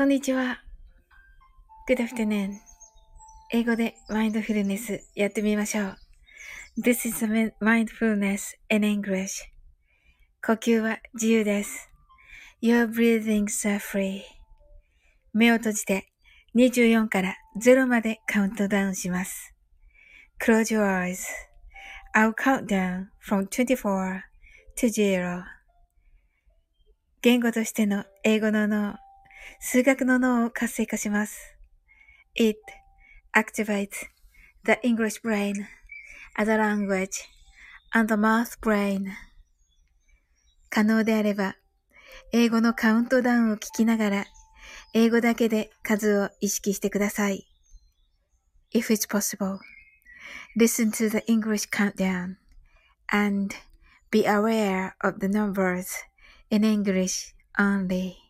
こんにちは。Good afternoon. 英語でマインドフルネスやってみましょう。This is mindfulness in English. 呼吸は自由です。Your breathings are free. 目を閉じて24から0までカウントダウンします。Close your eyes. I'll count down from 24 to 0. 言語としての英語の脳、数学の脳を活性化します。It activates the English brain as a language and the math brain. 可能であれば、英語のカウントダウンを聞きながら、英語だけで数を意識してください。If it's possible, listen to the English countdown and be aware of the numbers in English only.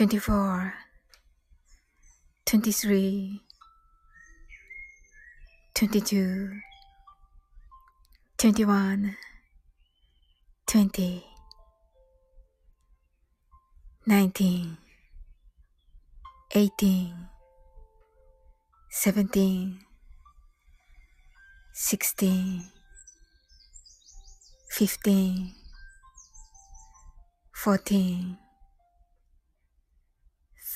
24 23 22 21 20 19 18 17 16 15 14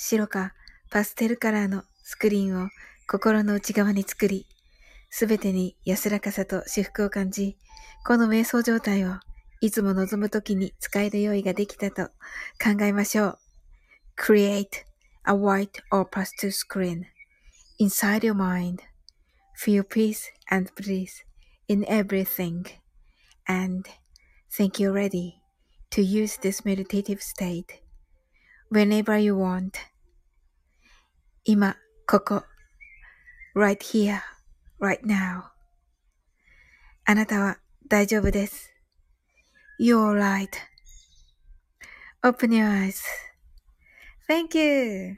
白かパステルカラーのスクリーンを心の内側に作り、すべてに安らかさと至福を感じ、この瞑想状態をいつも望むときに使える用意ができたと考えましょう。Create a white or pastel screen inside your mind. Feel peace and bliss in everything. And think you're ready to use this meditative state whenever you want. 今、ここ。right here, right now. あなたは大丈夫です。You're right.Open your eyes. Thank you.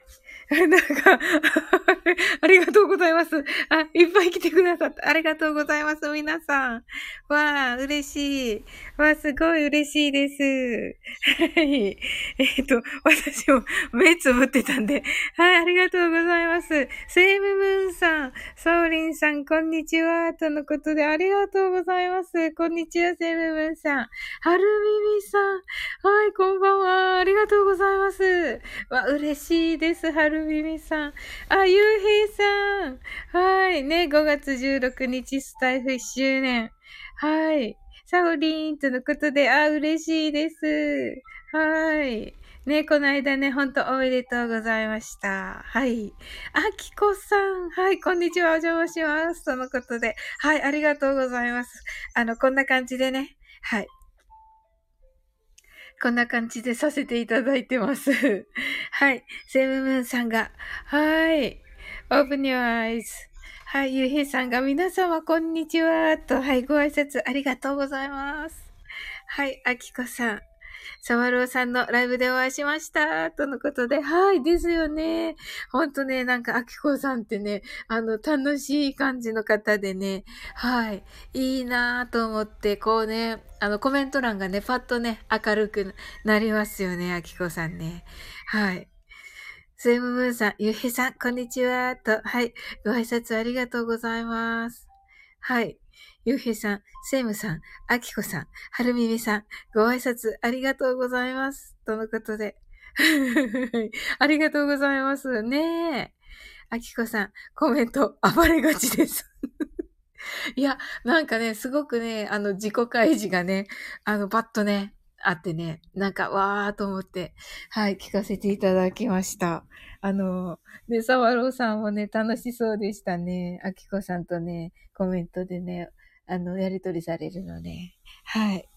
なんかありがとうございます。あ、いっぱい来てくださって、ありがとうございます、皆さん。わあ、嬉しい。わあ、すごい嬉しいです。はい。えっ、ー、と、私も目つぶってたんで、はい、ありがとうございます。セイムムーンさん、ソーリンさん、こんにちは。とのことで、ありがとうございます。こんにちは、セイムムーンさん。はるみみさん、はい、こんばんは。ありがとうございます。わ、嬉しいです、はるみみさん。あ、ゆうへいさん。はい。ね、5月16日スタイフ1周年。はい。サオリーンとのことで、あ、嬉しいです。はい。ね、この間ね、ほんとおめでとうございました。はい。あきこさん。はい、こんにちは。お邪魔します。とのことで。はい、ありがとうございます。あの、こんな感じでね。はい。こんな感じでさせていただいてます。はい。セムムーンさんが、はい。open your eyes. はい。ゆうへいさんが、皆様こんにちは。と、はい。ご挨拶ありがとうございます。はい。あきこさん。サワローさんのライブでお会いしました。とのことで、はい、ですよね。ほんとね、なんか、アキコさんってね、あの、楽しい感じの方でね、はい、いいなぁと思って、こうね、あの、コメント欄がね、パッとね、明るくなりますよね、アキコさんね。はい。スイムムーンさん、ゆうへさん、こんにちは。と、はい。ご挨拶ありがとうございます。はい。ゆうへいさん、セイムさん、あきこさん、はるみみさん、ご挨拶ありがとうございます。とのことで。ありがとうございます。ねえ。あきこさん、コメント、暴れがちです。いや、なんかね、すごくね、あの、自己開示がね、あの、バッとね、あってね、なんか、わーと思って、はい、聞かせていただきました。あの、で、サワローさんもね、楽しそうでしたね。あきこさんとね、コメントでね、あの、やりとりされるので、はい。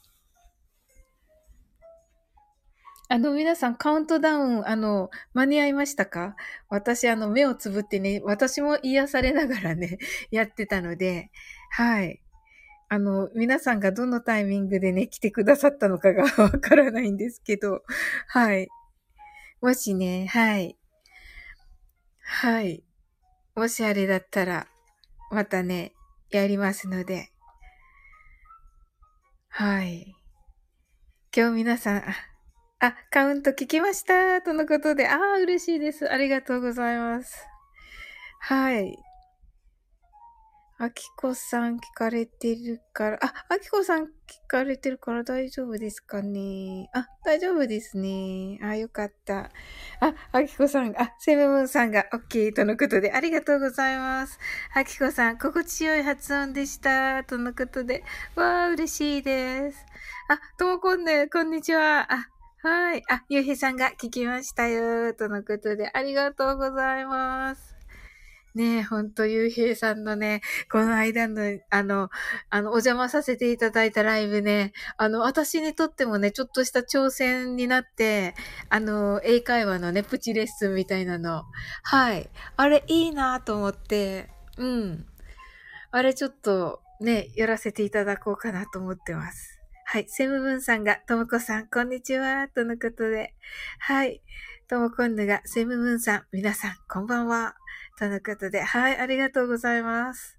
あの、皆さん、カウントダウン、あの、間に合いましたか？私、あの、目をつぶってね、私も癒されながらね、やってたので、はい。あの、皆さんがどのタイミングでね、来てくださったのかが わからないんですけど、はい。もしね、はい。はい。もしあれだったら、またね、やりますので、はい。今日皆さん、あ、カウント聞きましたとのことで、ああ、嬉しいです。ありがとうございます。はい。あきこさん聞かれてるから、あ、あきこさん聞かれてるから大丈夫ですかね？あ、大丈夫ですね。あ、よかった。あ、あきこさん、あ、セブムンさんが OK とのことでありがとうございます。あきこさん、心地よい発音でした。とのことで、わー、嬉しいです。あ、ともこんね、こんにちは。あ、はい。あ、ゆうへさんが聞きましたよ。とのことで、ありがとうございます。ねえ、ほんと、ゆうへいさんのね、この間の、あの、あの、お邪魔させていただいたライブね、あの、私にとってもね、ちょっとした挑戦になって、あの、英会話のね、プチレッスンみたいなの。はい。あれ、いいなと思って、うん。あれ、ちょっと、ね、やらせていただこうかなと思ってます。はい。セムブンさんが、ともこさん、こんにちは、とのことで。はい。ともこんぬが、セムブンさん、皆さん、こんばんは。とのことで、はい、ありがとうございます。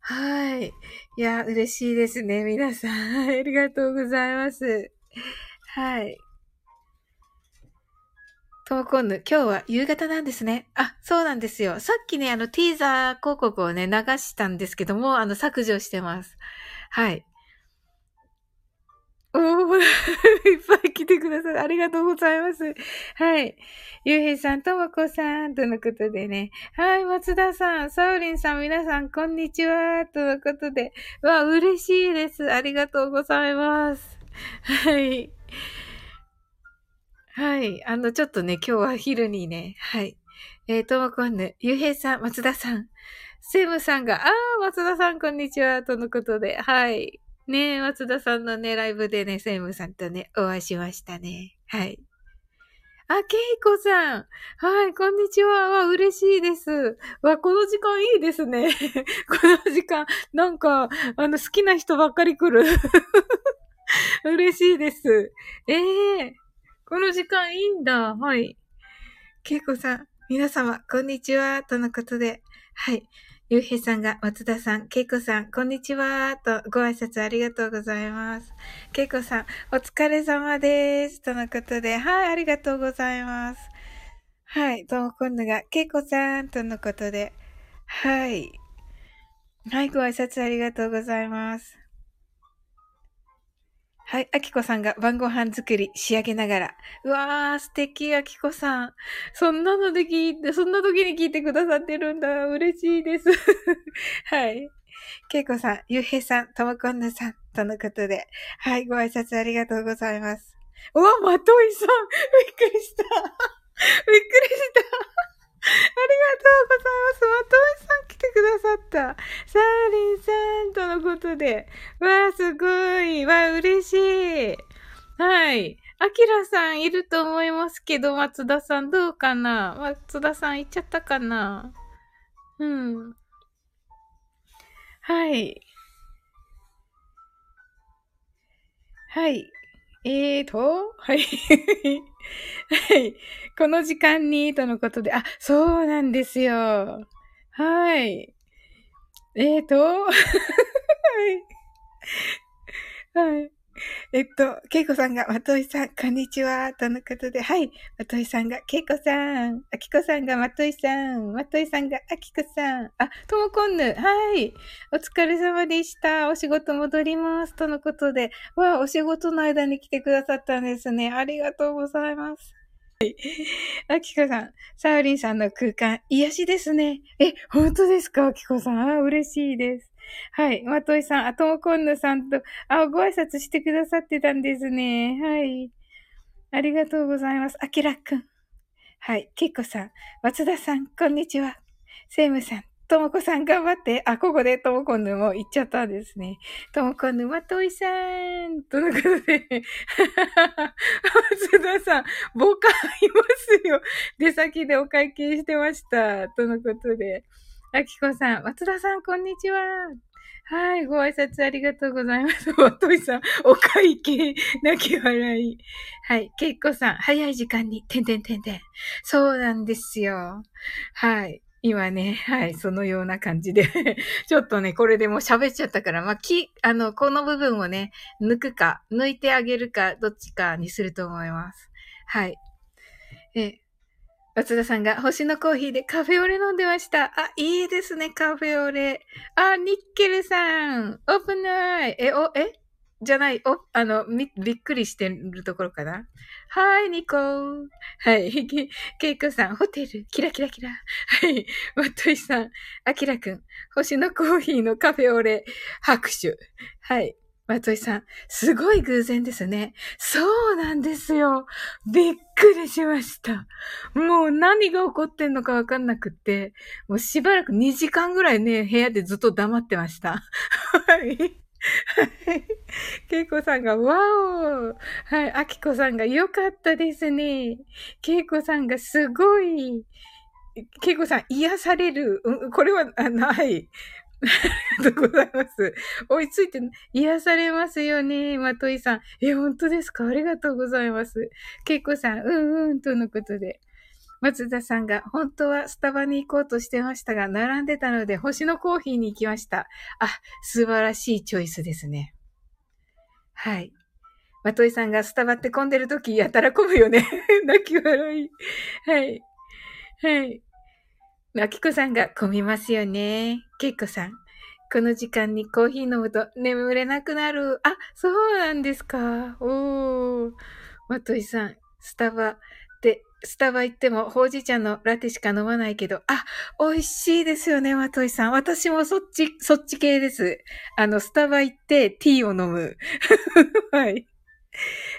はい。いや、嬉しいですね、皆さん。ありがとうございます。はい。ともこんぬ、今日は夕方なんですね。あ、そうなんですよ。さっきね、あの、ティーザー広告をね、流したんですけども、あの、削除してます。はい。おー、いっぱいださい。ありがとうございます。はい。ゆうへいさん、ともこさん、とのことでね。はい、松田さん、サウリンさん、皆さん、こんにちは、とのことで。わ、嬉しいです。ありがとうございます。はい。はい。あの、ちょっとね、今日は昼にね、はい。えー、ともこんぬ、ゆうへいさん、松田さん、セムさんが、あー、松田さん、こんにちは、とのことで、はい。ねえ、松田さんのね、ライブでね、セイムさんとね、お会いしましたね。はい。あ、ケイコさん。はい、こんにちは。わ、嬉しいです。わ、この時間いいですね。この時間、なんか、あの、好きな人ばっかり来る。嬉しいです。ええー、この時間いいんだ。はい。ケイコさん、皆様、こんにちは。とのことで。はい。ゆうへいさんが、松田さん、けいこさん、こんにちは、とご挨拶ありがとうございます。けいこさん、お疲れ様です。とのことで、はい、ありがとうございます。はい、どうも今度が、けいこさん、とのことで、はい。はい、ご挨拶ありがとうございます。はい、あきこさんが晩ご飯作り仕上げながら。うわー、素敵、あきこさん。そんなので聞いて、そんな時に聞いてくださってるんだ。嬉しいです。はい。けいこさん、ゆうへいさん、ともこんぬさん、とのことで。はい、ご挨拶ありがとうございます。うわ、まといさん。びっくりした。びっくりした。ありがとうございます。まとめさん来てくださった。サーリンさんとのことで。わあ、すごい。わあ、嬉しい。はい。アキラさんいると思いますけど、松田さんどうかな？松田さん行っちゃったかな？うん。はい。はい。えーと、はい。はい。この時間に、とのことで、あ、そうなんですよ。はい。えーと、はい。はい。えっと、けいこさんが、まといさん、こんにちは、とのことで、はい。まといさんが、けいこさん、あきこさんが、まといさん、まといさんが、あきこさん、あ、ともこんぬ、はい。お疲れ様でした。お仕事戻ります。とのことで、わあ、お仕事の間に来てくださったんですね。ありがとうございます。はい。あきこさん、サウリンさんの空間、癒しですね。え、本当ですかあきこさん。あ、嬉しいです。はい。まといさん、あともこんぬさんと、あ、ご挨拶してくださってたんですね。はい。ありがとうございます。あきらくん。はい。けいこさん、松田さん、こんにちは。セイムさん、ともこさん頑張って。あ、ここでともこんぬも行っちゃったんですね。ともこんぬ、まといさん。とのことで、松田さん、ボカいますよ。出先でお会計してました。とのことで。あきこさん、松田さん、こんにちは。はい、ご挨拶ありがとうございます。わといさん、お会計、泣き笑い。はい、けいこさん、早い時間に、てんてんてんてん。そうなんですよ。はい。今ね、はい、そのような感じで ちょっとね、これでもう喋っちゃったから、まあ、き、あの、この部分をね、抜くか、抜いてあげるか、どっちかにすると思います。はい。え、松田さんが星のコーヒーでカフェオレ飲んでました。あ、いいですね、カフェオレ。あ、ニッケルさん。オープンナイ。え、お、え？じゃない、お、あの、み、びっくりしてるところかな。はい、ニコー。はい、ケイコさん、ホテル、キラキラキラ。はい、マットイさん、アキラくん、星のコーヒーのカフェオレ、拍手。はい、松井さん、すごい偶然ですね。そうなんですよ。びっくりしました。もう何が起こってんのかわかんなくって、もうしばらく2時間ぐらいね、部屋でずっと黙ってました。はい。はい。けいこさんが、わおはい。あきこさんが、よかったですね。けいこさんが、すごい。けいこさん、癒される。これは、ない。ありがとうございます。追いついて癒されますよね、まといさん。え、本当ですか？ありがとうございます。けいこさん、うんうん、とのことで。松田さんが、本当はスタバに行こうとしてましたが、並んでたので、星のコーヒーに行きました。あ、素晴らしいチョイスですね。はい。まといさんがスタバって混んでる時やたら混むよね。泣き笑い。はい。はい。あきこさんが混みますよね。けいこさん。この時間にコーヒー飲むと眠れなくなる。あ、そうなんですか。おー。まといさん、スタバで、スタバ行ってもほうじ茶のラテしか飲まないけど、あ、美味しいですよね、まといさん。私もそっち、そっち系です。あの、スタバ行ってティーを飲む。はい。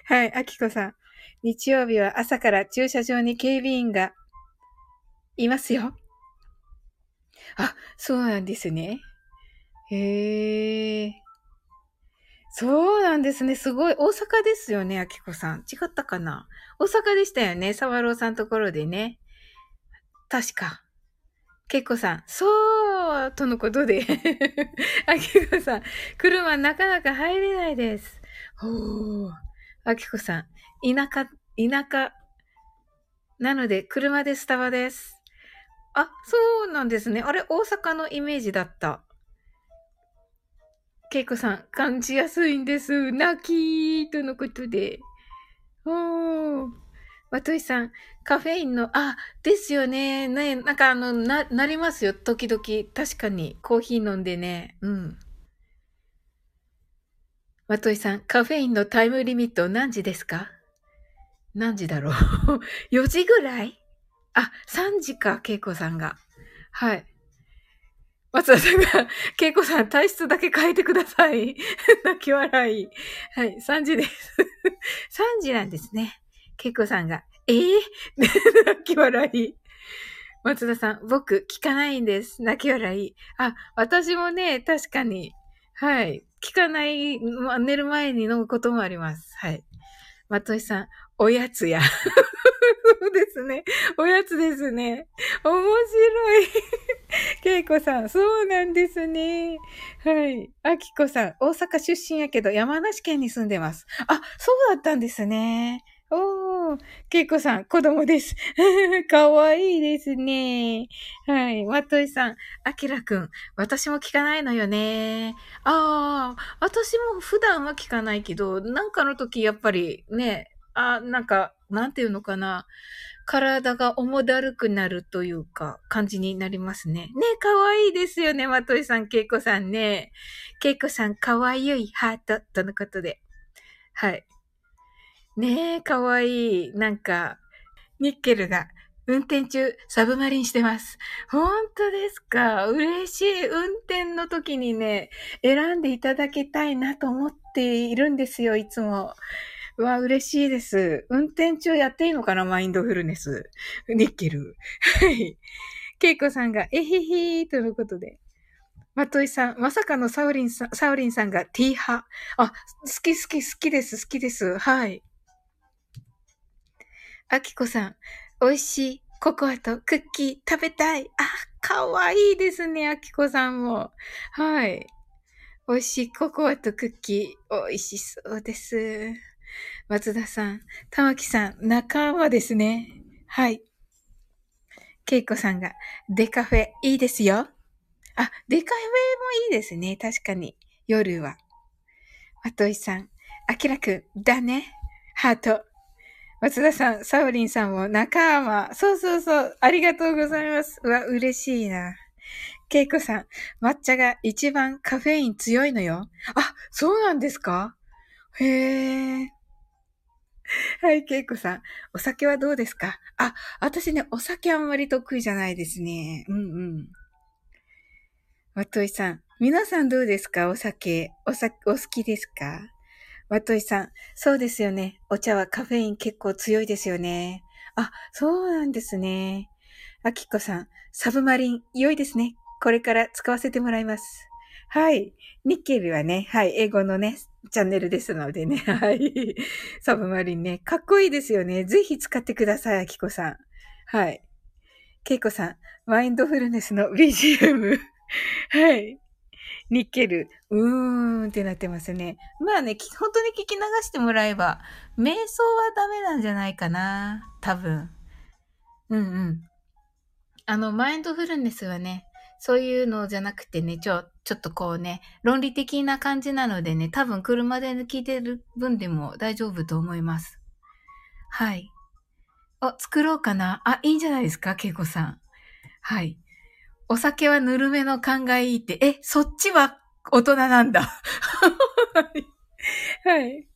はい、あきこさん。日曜日は朝から駐車場に警備員がいますよ。あ、そうなんですね。へえ。そうなんですね。すごい。大阪ですよね、あきこさん。違ったかな？大阪でしたよね。沢朗さんところでね。確か。けいこさん、そうとのことで。あきこさん、車なかなか入れないです。ほー。あきこさん、田舎、田舎、なので車でスタバです。あ、そうなんですね。あれ、大阪のイメージだった。ケイコさん、感じやすいんです。泣きーとのことで。おー。わといさん、カフェインの、あ、ですよね。ね、なんかあの、な、なりますよ。時々。確かに。コーヒー飲んでね。うん。わといさん、カフェインのタイムリミット何時ですか？何時だろう ?4 時ぐらい？あ、3時か、けいこさんが。はい。松田さんが、けいこさん、体質だけ変えてください。泣き笑い。はい、3時です。3時なんですね。けいこさんが、えー、泣き笑い。松田さん、僕、聞かないんです。泣き笑い。あ、私もね、確かに、はい。聞かない、寝る前に飲むこともあります。はい。松井さん、おやつや。そうですね。おやつですね。面白い。けいこさん、そうなんですね。はい。あきこさん、大阪出身やけど山梨県に住んでます。あ、そうだったんですね。おー、けいこさん、子供です。かわいいですね。はい。まといさん、あきらくん、私も聞かないのよね。ああ、私も普段は聞かないけど、なんかの時やっぱりね、あ、なんか、なんていうのかな。体が重だるくなるというか、感じになりますね。ね、かわいいですよね、まといさん、けいこさんね。けいこさん、かわいいハート、とのことで。はい。ねえ、かわいい。なんか、ニッケルが運転中、サブマリンしてます。本当ですか？嬉しい。運転の時にね、選んでいただきたいなと思っているんですよ、いつも。わ、嬉しいです。運転中やっていいのかなマインドフルネス。ニッケル。はい。ケイコさんが、えへへーということで。まといさん、まさかのサウリンさん、サウリンさんが T 派。あ、好き好き好きです、好きです。はい。あきこさん、美味しいココアとクッキー食べたい。あ、かわいいですね、あきこさんも。はい。美味しいココアとクッキー、美味しそうです。松田さん、玉木さん、仲間ですね。はい。けいこさんが、デカフェいいですよ。あ、デカフェもいいですね。確かに。夜は。まといさん、あきらくん、だね。ハート。松田さん、サウリンさんも仲間。そうそうそう。ありがとうございます。うわ、嬉しいな。ケイコさん、抹茶が一番カフェイン強いのよ。あ、そうなんですか？へえ。はい、ケイコさん。お酒はどうですか？あ、私ね、お酒あんまり得意じゃないですね。うんうん。わといさん。皆さんどうですか？お酒。お酒、お好きですか？わといさん、そうですよね。お茶はカフェイン結構強いですよね。あ、そうなんですね。あきこさん、サブマリン、良いですね。これから使わせてもらいます。はい。ニッケルはね、はい、英語のね、チャンネルですのでね、はい。サブマリンね、かっこいいですよね。ぜひ使ってください、あきこさん。はい。ケイコさん、マインドフルネスの BGM。はい。ニッケル、うーんってなってますね。まあね、本当に聞き流してもらえば、瞑想はダメなんじゃないかな。多分。うんうん。あの、マインドフルネスはね、そういうのじゃなくてね、ちょ、ちょっとこうね、論理的な感じなのでね、多分車で聞いてる分でも大丈夫と思います。はい。あ、作ろうかなあ、いいんじゃないですか、ケイコさん。はい。お酒はぬるめの勘がいいって、え、そっちは大人なんだ。はい。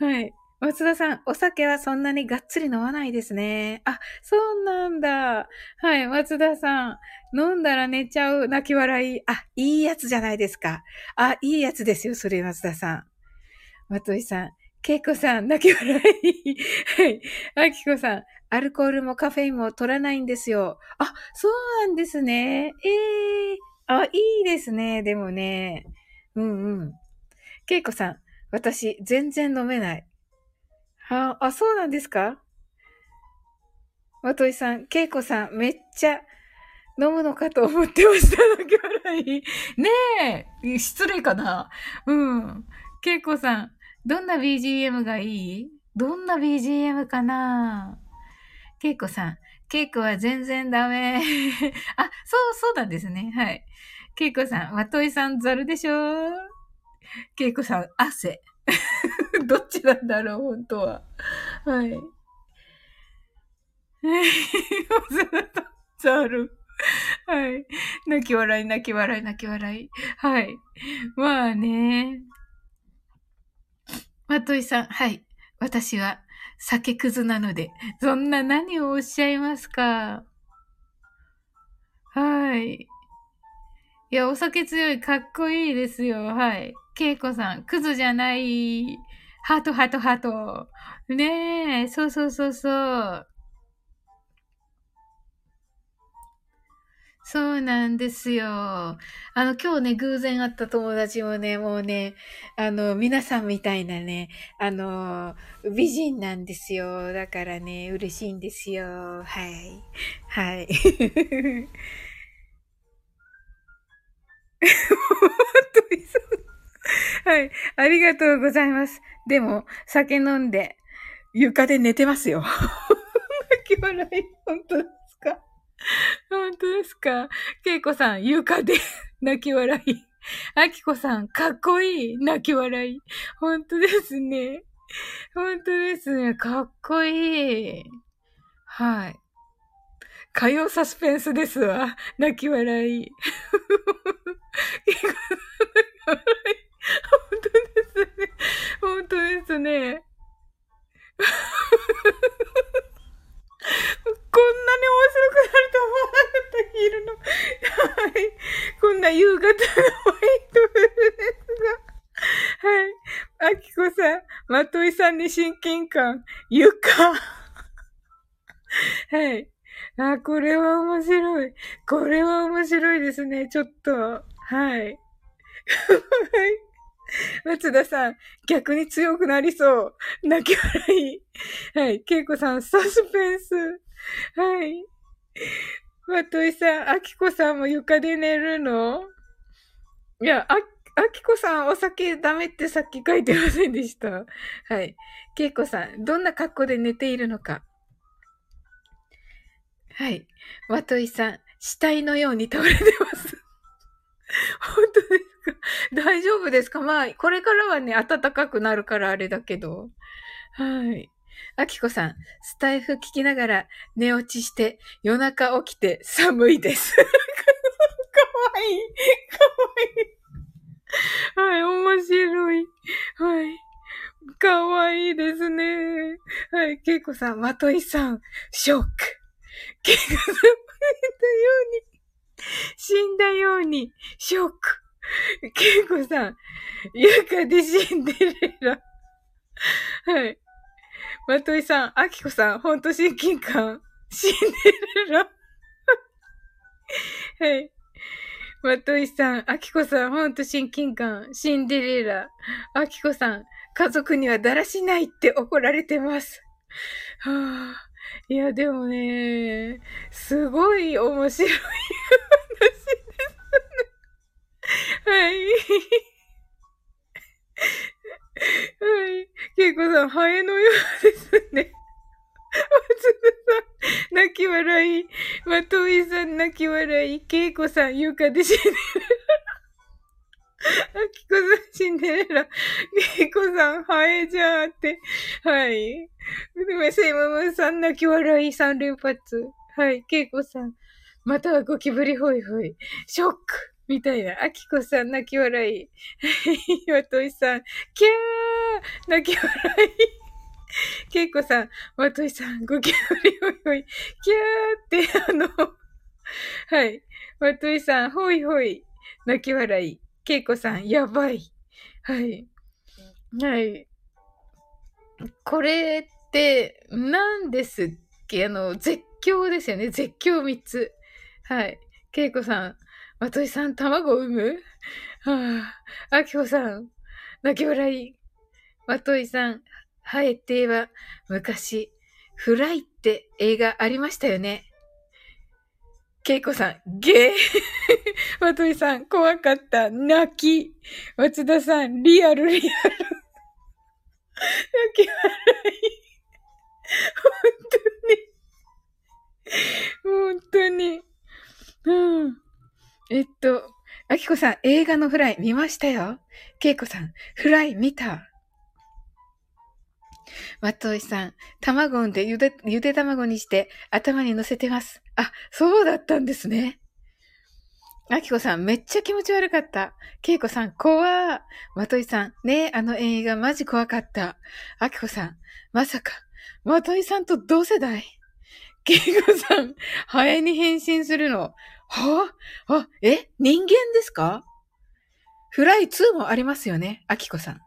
はい。松田さん、お酒はそんなにがっつり飲まないですね。あ、そうなんだ。はい、松田さん。飲んだら寝ちゃう。泣き笑い。あ、いいやつじゃないですか。あ、いいやつですよ、それ、松田さん。松井さん。けいこさん、泣き笑い。はい。あきこさん。アルコールもカフェインも取らないんですよ。あ、そうなんですね。ええー、あ、いいですね。でもね。うんうん。けいこさん、私、全然飲めない。はあ、そうなんですか？まといさん、けいこさん、めっちゃ飲むのかと思ってました。泣き笑い。ねえ、失礼かなうん。けいこさん、どんな BGM がいい？どんな BGM かな？ケイコさん。ケイコは全然ダメ。あ、そう、そうなんですね。はい。ケイコさん、まといさん、ザルでしょ？ケイコさん、汗。どっちなんだろう、本当は。はい。ザル。はい。泣き笑い、泣き笑い、泣き笑い。はい。まあね。まといさん、はい。私は酒くずなので、そんな何をおっしゃいますか。はい。いや、お酒強い、かっこいいですよ。はい。けいこさん、クズじゃない。ハート、ハート、ハート。ねえ、そうそうそうそう。そうなんですよ。あの、今日ね、偶然会った友達もね、もうね、あの、皆さんみたいなね、あの、美人なんですよ。だからね、嬉しいんですよ。はい。はい。はい。ありがとうございます。でも、酒飲んで、床で寝てますよ。泣き笑い。本当ですか？本当ですか？けいこさん、床で 泣き笑い。あきこさん、かっこいい泣き笑い。本当ですね。本当ですね。かっこいい。はい。火曜サスペンスですわ。泣き笑い。本当ですね。本当ですね。こんなに面白くなると思わなかった、昼の。はい。こんな夕方のワイトフルですが。はい。あきこさん、まといさんに親近感、床。はい。あ、これは面白い。これは面白いですね。ちょっと。はい。はい。松田さん、逆に強くなりそう。泣き笑い。はい。けいこさん、サスペンス。はい。まといさん、あきこさんも床で寝るの？いや、あ、あきこさん、お酒ダメってさっき書いてませんでした。はい。けいこさん、どんな格好で寝ているのか？はい。まといさん、死体のように倒れてます。本当ですか？大丈夫ですか？まあ、これからはね、暖かくなるからあれだけど。はい。あきこさん、スタイフ聞きながら寝落ちして夜中起きて寒いです。かわいい。かわいい。はい、面白い。はい。かわいいですね。はい、けいこさん、まといさん、ショック。けいこさん、たように死んだように、ショック。ケイコさん、床でシンデレラ。はい。まといさん、あきこさん、ほんと親近感。シンデレラ。はい。まといさん、あきこさん、ほんと親近感。シンデレラ。あきこさん、家族にはだらしないって怒られてます。はあ、いや、でもね、すごい面白い話ですね。はい。はい。ケイコさん、ハエのようですね。松田さん、泣き笑い。まといさん、泣き笑い。ケイコさん、床で死んでる。あきこさん、シンデレラ。ケイコさん、ハエじゃーって。はい。でも、セイママさん、泣き笑い三連発。はい。ケイコさん、またはゴキブリホイホイ。ショックみたいな。あきこさん、泣き笑い。はい。といさん、キャー泣き笑い。ケイコさん、まといさん、ゴキブリホイホイ。キャーって、あの、はい。まといさん、ホイホイ。泣き笑い。ケイコさん、やばい。はい。はい。これって、何ですっけ？あの、絶叫ですよね。絶叫3つ。はい。ケイコさん、まといさん、卵を産む？はあ、あきこさん、泣き笑い。まといさん、はえては、昔、フライって映画ありましたよね。ケイコさん、ゲー。まといさん、怖かった。泣き。松田さん、リアル、リアル。泣き笑い。本当に。本当に。うん。えっと、あきこさん、映画のフライ見ましたよ。けいこさん、フライ見た。まといさん、卵産んでゆで、ゆで卵にして頭に乗せてます。あ、そうだったんですね。あきこさん、めっちゃ気持ち悪かった。けいこさん、怖ー。まといさん、ねえ、あの映画マジ怖かった。あきこさん、まさか、まといさんと同世代けいこさん、ハエに変身するの。は？あ、あ、え？人間ですか？フライ2もありますよね。あきこさん。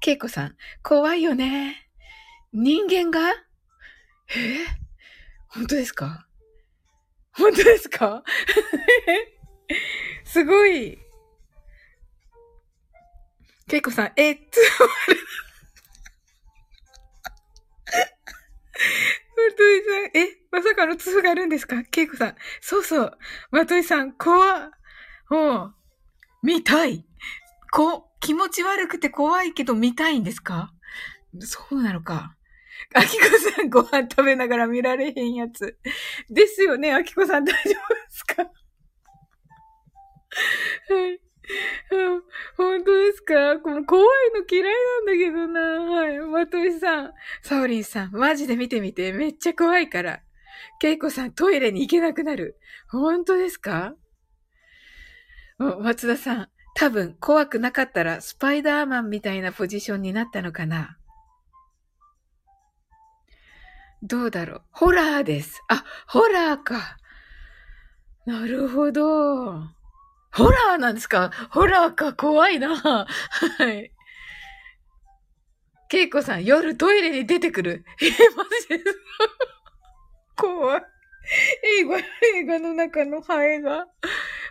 けいこさん、怖いよね。人間が？え？本当ですか？本当ですか？すごい。けいこさん、え、つま。といさん、え、まさかの通があるんですか？けいこさん。そうそう。まといさん、怖っ。う。見たい。こ、気持ち悪くて怖いけど見たいんですか？そうなのか。あきこさんご飯食べながら見られへんやつ。ですよね、あきこさん大丈夫ですか？はい。本当ですか？怖いの嫌いなんだけどな。はい。まといさん。サオリンさん。マジで見てみて。めっちゃ怖いから。ケイコさん、トイレに行けなくなる。本当ですか？松田さん。多分、怖くなかったら、スパイダーマンみたいなポジションになったのかな。どうだろう。ホラーです。あ、ホラーか。なるほど。ホラーなんですか？ホラーか、怖いな。はい。ケイコさん、夜トイレに出てくる。え、マジで怖い。映画、映画の中のハエが。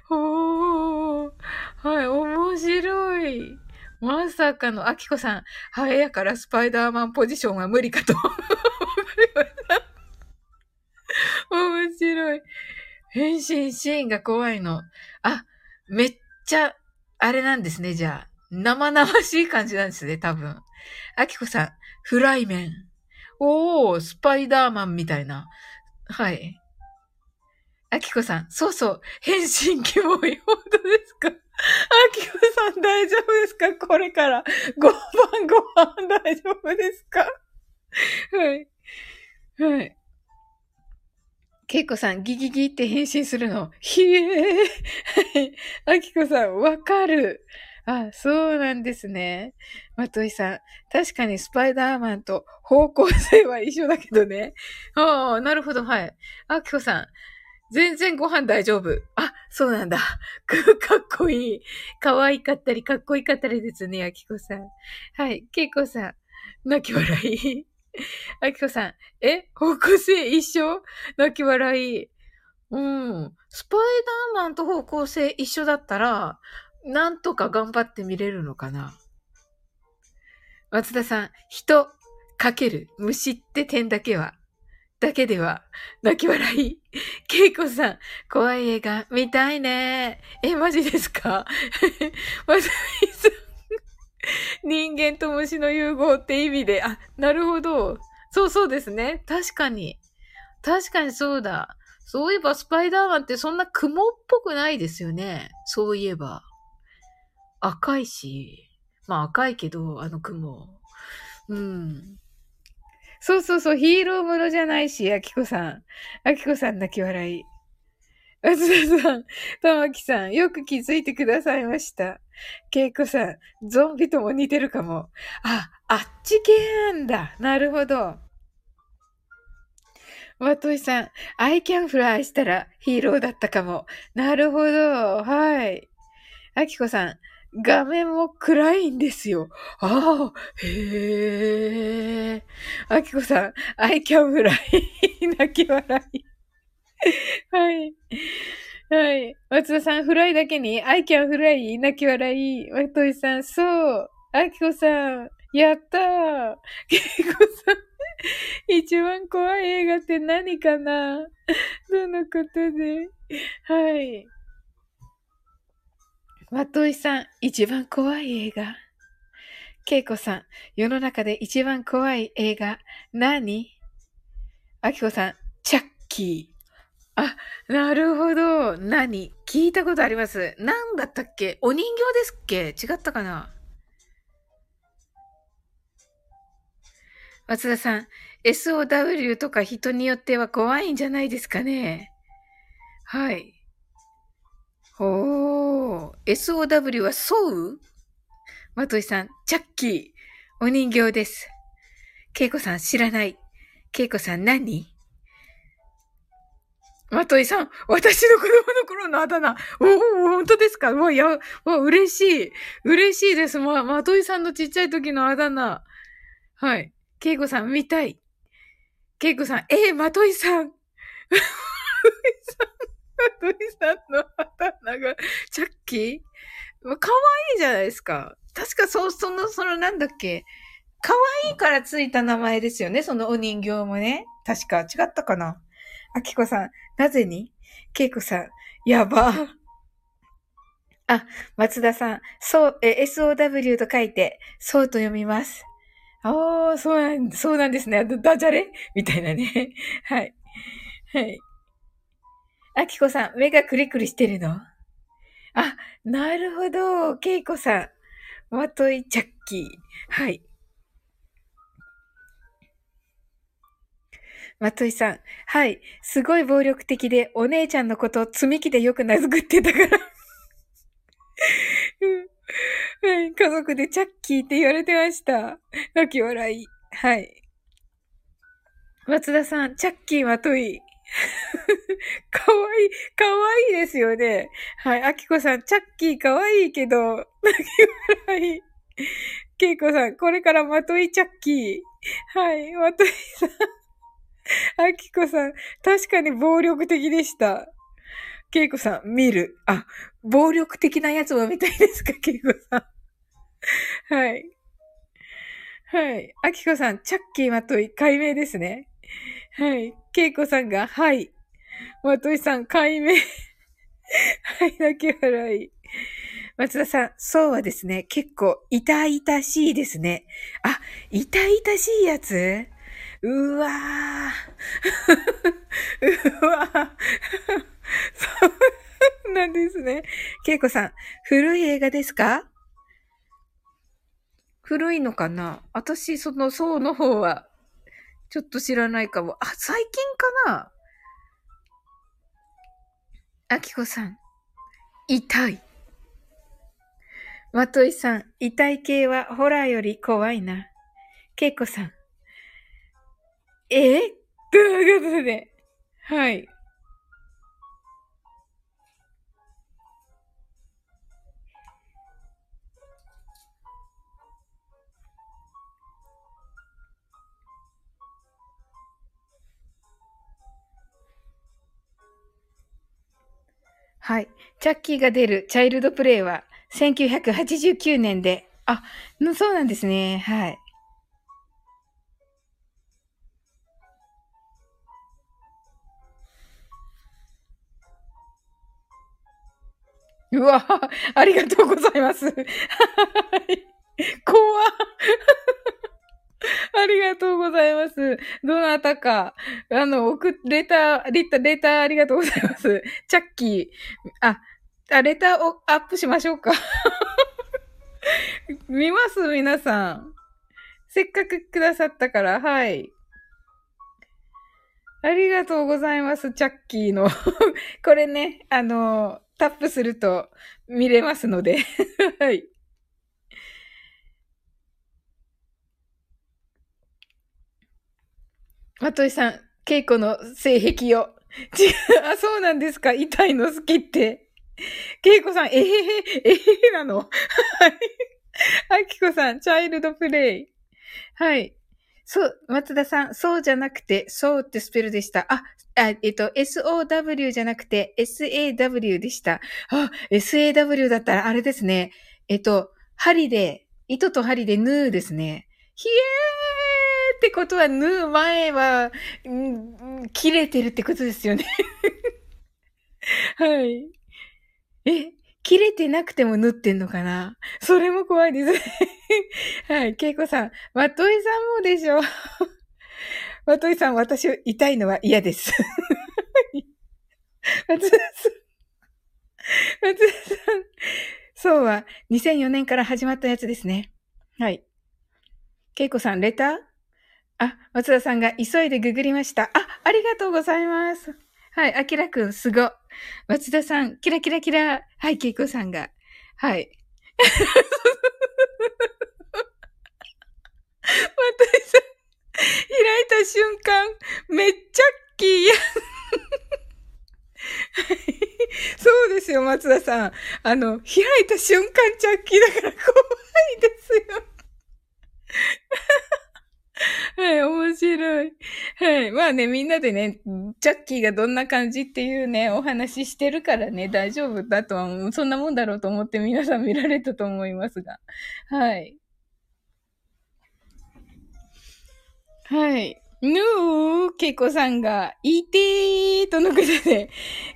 おー。はい、面白い。まさかの、アキコさん、ハエやからスパイダーマンポジションは無理かと。面白い。変身シーンが怖いの。あ、めっちゃ、あれなんですね、じゃあ。生々しい感じなんですね、多分。あきこさん、フライメン。おー、スパイダーマンみたいな。はい。あきこさん、そうそう、変身キモい。本当ですか？あきこさん大丈夫ですか？これから。ご飯ご飯大丈夫ですか？はい。はい。ケイコさん、ギギギって返信するの。ひえー。はい。アキコさん、わかる。あ、そうなんですね。まといさん、確かにスパイダーマンと方向性は一緒だけどね。ああ、なるほど、はい。アキコさん、全然ご飯大丈夫。あ、そうなんだ。かっこいい。可愛かったり、かっこいいかったりですね、アキコさん。はい。ケイコさん、泣き笑い。あきこさん、え？方向性一緒？泣き笑い。うん。スパイダーマンと方向性一緒だったら、なんとか頑張って見れるのかな？松田さん、人、かける、虫って点だけは、だけでは、泣き笑い。ケイコさん、怖い映画、見たいね。え、マジですか？まさみさん、人間と虫の融合って意味で、あ、なるほど。そうそうですね。確かに。確かにそうだ。そういえばスパイダーマンってそんな雲っぽくないですよね。そういえば。赤いし。まあ赤いけど、あの雲。うん。そうそうそう、ヒーローものじゃないし、アキコさん。アキコさん泣き笑い。松田さん、玉木さん、よく気づいてくださいました。ケイコさん、ゾンビとも似てるかも。あ、あっち系なんだ。なるほど。ワトイさん、I can fly したらヒーローだったかも。なるほど。はい。アキコさん、画面も暗いんですよ。ああ、へえ。アキコさん、I can fly 泣き笑い。はい。はい。松田さん、フライだけに、 I can fly、泣き笑い。まといさん、そう。あきこさん、やったー。けいこさん、一番怖い映画って何かなどのことで。はい。まといさん、一番怖い映画。けいこさん、世の中で一番怖い映画、何？あきこさん、チャッキー。あ、なるほど。何？聞いたことあります。何だったっけ？お人形ですっけ？違ったかな？松田さん、SOW とか人によっては怖いんじゃないですかね？はい。おー、SOW はそうまといさん、チャッキー、お人形です。ケイコさん、知らない。ケイコさん、何？まといさん、私の子供の頃のあだ名。おお、本当ですか？わ、や、わ、嬉しい。嬉しいです。ま、まといさんのちっちゃい時のあだ名。はい。けいこさん、見たい。けいこさん、えー、まといさん。まといさんマトイさんのあだ名が、チャッキー？かわいいじゃないですか。確か、そう、その、その、なんだっけ？かわいいからついた名前ですよね。そのお人形もね。確か、違ったかな？あきこさん、なぜに？けいこさん、やば。あ、松田さん、そう、え、SOW と書いて、そうと読みます。ああ、そうなん、そうなんですね。ダジャレ？みたいなね。はい。はい。あきこさん、目がクリクリしてるの？あ、なるほど。けいこさん。まといチャッキー。はい。まといさん。はい。すごい暴力的で、お姉ちゃんのことを積み木でよく殴ってたからうんはい。家族でチャッキーって言われてました。泣き笑い。はい。松田さん、チャッキーまとい。かわいい、かわいいですよね。はい。あきこさん、チャッキーかわいいけど、泣き笑い。けいこさん、これからまといチャッキー。はい。まといさん。あきこさん、確かに暴力的でした。けいこさん、見る。あ、暴力的なやつも見たいですか、けいこさん。はい。はい。あきこさん、チャッキーまとい、解明ですね。はい。けいこさんが、はい。まといさん、解明。はい、泣き笑い。松田さん、そうはですね、結構、痛々しいですね。あ、痛々しいやつ？うわー。うわー。そうなんですね。けいこさん、古い映画ですか？古いのかな？私、その、そうの方は、ちょっと知らないかも。あ、最近かな？あきこさん、痛い。まといさん、痛い系はホラーより怖いな。けいこさん、え？ということで、はい。はい。チャッキーが出るチャイルドプレイは1989年で、あ、そうなんですね。はい。うわありがとうございます。はい。怖ありがとうございます。どなたか、あの、送、レター、レター、レターありがとうございます。チャッキー。あ、あ、レターをアップしましょうか。見ます？皆さん。せっかくくださったから、はい。ありがとうございます、チャッキーの。これね、あの、タップすると見れますので。はい。まといさん、稽古の性癖を。違う、あ、そうなんですか？痛いの好きって。稽古さん、えへへ、えへへなの？はい。あきこさん、チャイルドプレイ。はい。そう、松田さん、そうじゃなくて、そうってスペルでした。あ、あえっと、SOW じゃなくて、SAW でした。あ、SAW だったらあれですね。えっと、針で、糸と針でヌーですね。ひえーってことは、縫う前は、ん切れてるってことですよね はい。え、切れてなくても縫ってんのかな？それも怖いです はい。けいこさん、まといさんもでしょまといさん、私、痛いのは嫌です。松田さん、松田さん、そうは、2004年から始まったやつですね。はい。けいこさん、レター？あ、松田さんが急いでググりました。あ、ありがとうございます。はい、あきらくん、すご。松田さん、キラキラキラ。はい、けいこさんが。はい。松田さん、開いた瞬間、めっちゃッキーや。そうですよ、松田さん。あの、開いた瞬間、チャッキーだから怖いですよ。はい、面白い。はい。まあね、みんなでね、ジャッキーがどんな感じっていうね、お話ししてるからね、大丈夫だとは、そんなもんだろうと思って皆さん見られたと思いますが。はい。はい。ぬー、けいこさんが、いてーとのことで、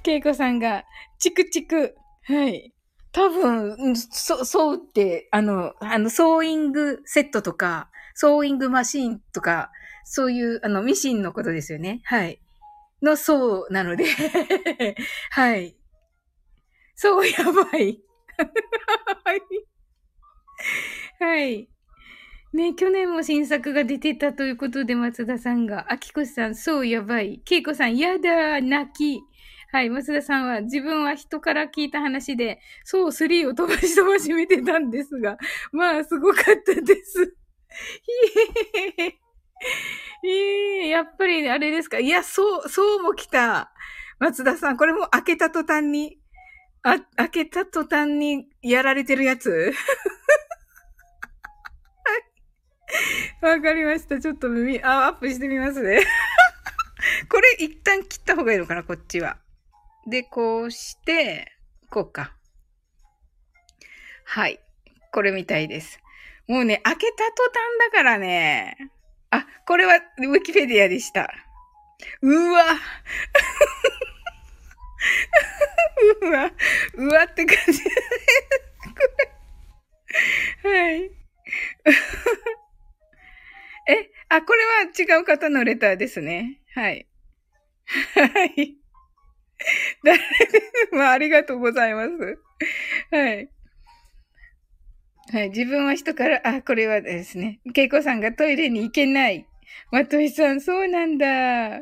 けいこさんが、チクチク。はい。多分、そ、そうって、あの、あの、ソーイングセットとか、ソーイングマシーンとか、そういう、あの、ミシンのことですよね。はい。の、そうなので はい。そう、やばい。はい。ね、去年も新作が出てたということで、松田さんが、あきこさん、そうやばい。けいこさん、やだ、泣き。はい、松田さんは、自分は人から聞いた話で、そう、3を飛ばし飛ばし見てたんですが、まあ、すごかったです。ひへへへ。ええやっぱりあれですか？いや、そう、そうも来た。松田さん、これも開けた途端に、あ、開けた途端にやられてるやつ？わかりました。ちょっと耳、あ、アップしてみますね。これ一旦切った方がいいのかな、こっちは。で、こうして、こうか。はい。これみたいです。もうね、開けた途端だからね。あ、これはウィキペディアでした。うわ。うわ。うわって感じ。はい。え、あ、これは違う方のレターですね。はい。はい。誰まあ、ありがとうございます。はい。はい。自分は人から、あ、これはですね。ケイコさんがトイレに行けない。まといさん、そうなんだ。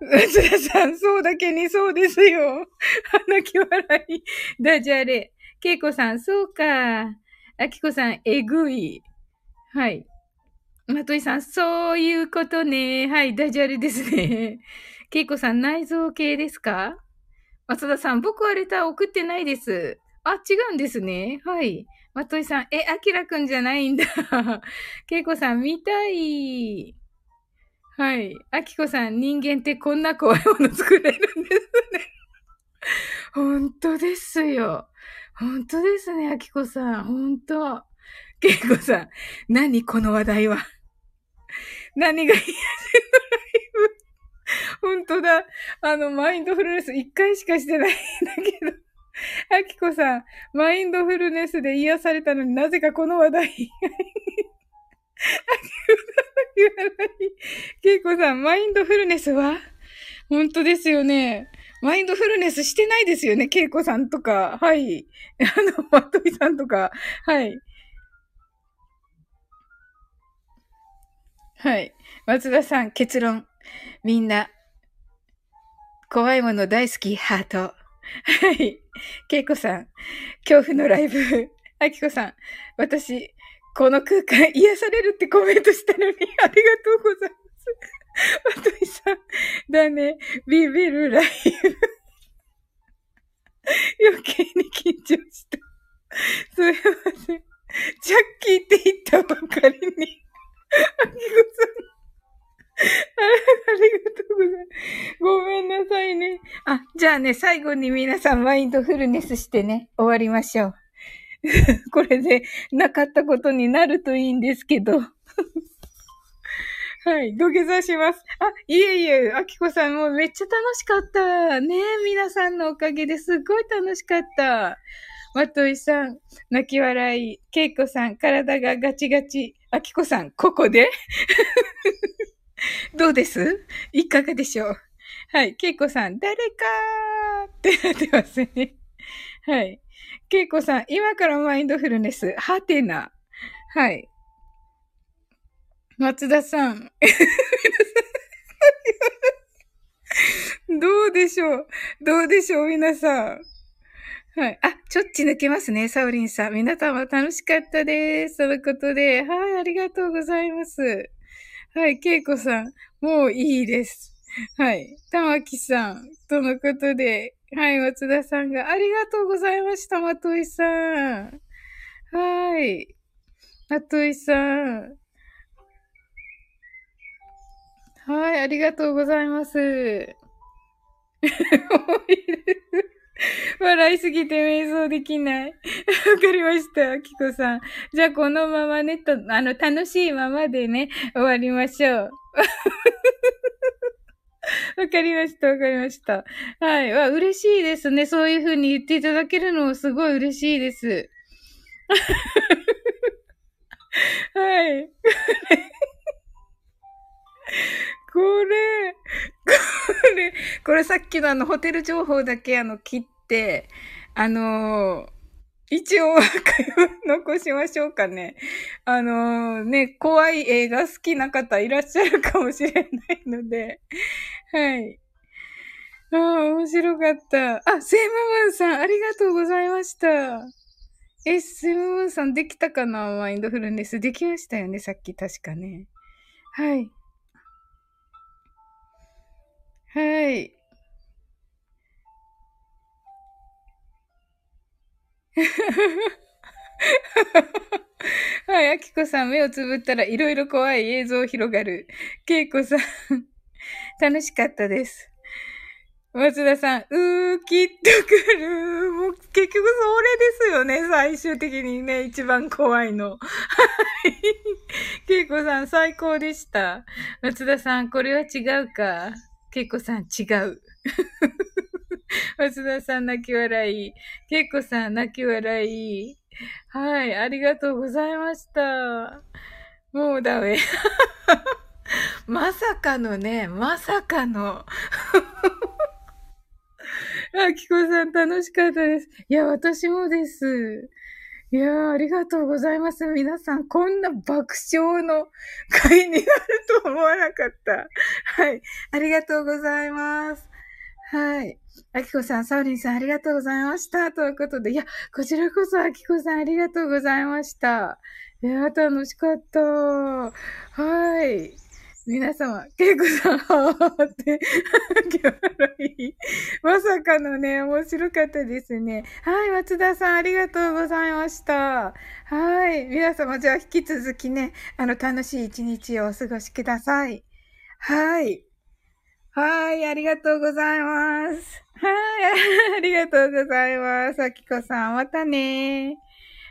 松田さん、そうだけにそうですよ。泣き笑い。ダジャレ。ケイコさん、そうか。アキコさん、えぐい。はい。まといさん、そういうことね。はい、ダジャレですね。ケイコさん、内臓系ですか？松田さん、僕はレター送ってないです。あ、違うんですね。はい。まといさん、え、あきらくんじゃないんだ。けいこさん、見たい。はい。あきこさん、人間ってこんな怖いもの作れるんですね。本当ですよ。本当ですね、あきこさん。本当。けいこさん、何この話題は。何が癒せのライブ。本当だ。あの、マインドフルネス一回しかしてないんだけど。あきこさん、マインドフルネスで癒されたのになぜかこの話題。あきこさん言わない。けいこさん、マインドフルネスは？本当ですよね。マインドフルネスしてないですよね。けいこさんとか。はい。あの、まといさんとか。はい。はい。松田さん、結論。みんな、怖いもの大好き、ハート。はい。けいこさん、恐怖のライブ。あきこさん、私、この空間癒されるってコメントしたのに、ありがとうございます。わといさん、だね、ビビるライブ。余計に緊張した。すいません。ジャッキーって言ったばかりに。あきこさん。ありがとうございます。ごめんなさいね。あ、じゃあね、最後に皆さんマインドフルネスしてね、終わりましょう。これでなかったことになるといいんですけど。はい、土下座します。あ、いえいえ、あきこさんもうめっちゃ楽しかった。ね皆さんのおかげですっごい楽しかった。まといさん、泣き笑い。けいこさん、体がガチガチ。あきこさん、ここで？どうです？いかがでしょう？はい。けいこさん、誰かーってなってますね。はい。けいこさん、今からマインドフルネス、はてな。はい。松田さん。どうでしょう？どうでしょう？皆さん。はい。あ、ちょっち抜けますね、サウリンさん。皆様楽しかったです。とのことで、はい、ありがとうございます。はい、ケイコさん、もういいです。はい。玉木さん、とのことで、はい、松田さんが、ありがとうございました、まといさん。はい。まといさん。はい、ありがとうございます。笑いすぎて瞑想できない。わかりました、キコさん。じゃあこのままね、と、あの、楽しいままでね、終わりましょう。わかりました、わかりました。はい。わ、嬉しいですね。そういう風に言っていただけるのすごい嬉しいです。はい。これ、これ、これさっきのあのホテル情報だけあの切って、あのー、一応 残しましょうかね。あのー、ね、怖い映画好きな方いらっしゃるかもしれないので、はい。ああ、面白かった。あ、セイムムーンさん、ありがとうございました。え、セイムムーンさんできたかな？マインドフルネス。できましたよね、さっき確かね。はい。はい。はい、あきこさん、目をつぶったらいろいろ怖い映像広がる。けいこさん、楽しかったです。松田さん、うー、きっと来る。もう結局それですよね。最終的にね、一番怖いの。はい。けいこさん、最高でした。松田さん、これは違うか。けいこさん、違う。松田さん、泣き笑い。けいこさん、泣き笑い。はい、ありがとうございました。もうダメ。まさかのね、まさかの。あきこさん楽しかったです。いや、私もです。いやありがとうございます。皆さん、こんな爆笑の会になると思わなかった。はい。ありがとうございます。はい。あきこさん、サウリンさん、ありがとうございました。ということで、いや、こちらこそ、あきこさん、ありがとうございました。いや、楽しかった。はい。皆様、ケイコさん、はーって、笑い。まさかのね、面白かったですね。はい、松田さん、ありがとうございました。はい。皆様、じゃあ、引き続きね、あの、楽しい一日をお過ごしください。はい。はい、ありがとうございます。はい、ありがとうございます。あきこさん、またね。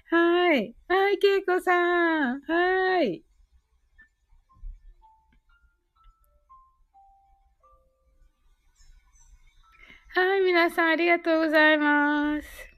はい。はい、けいこさん。はい。はい、皆さんありがとうございます。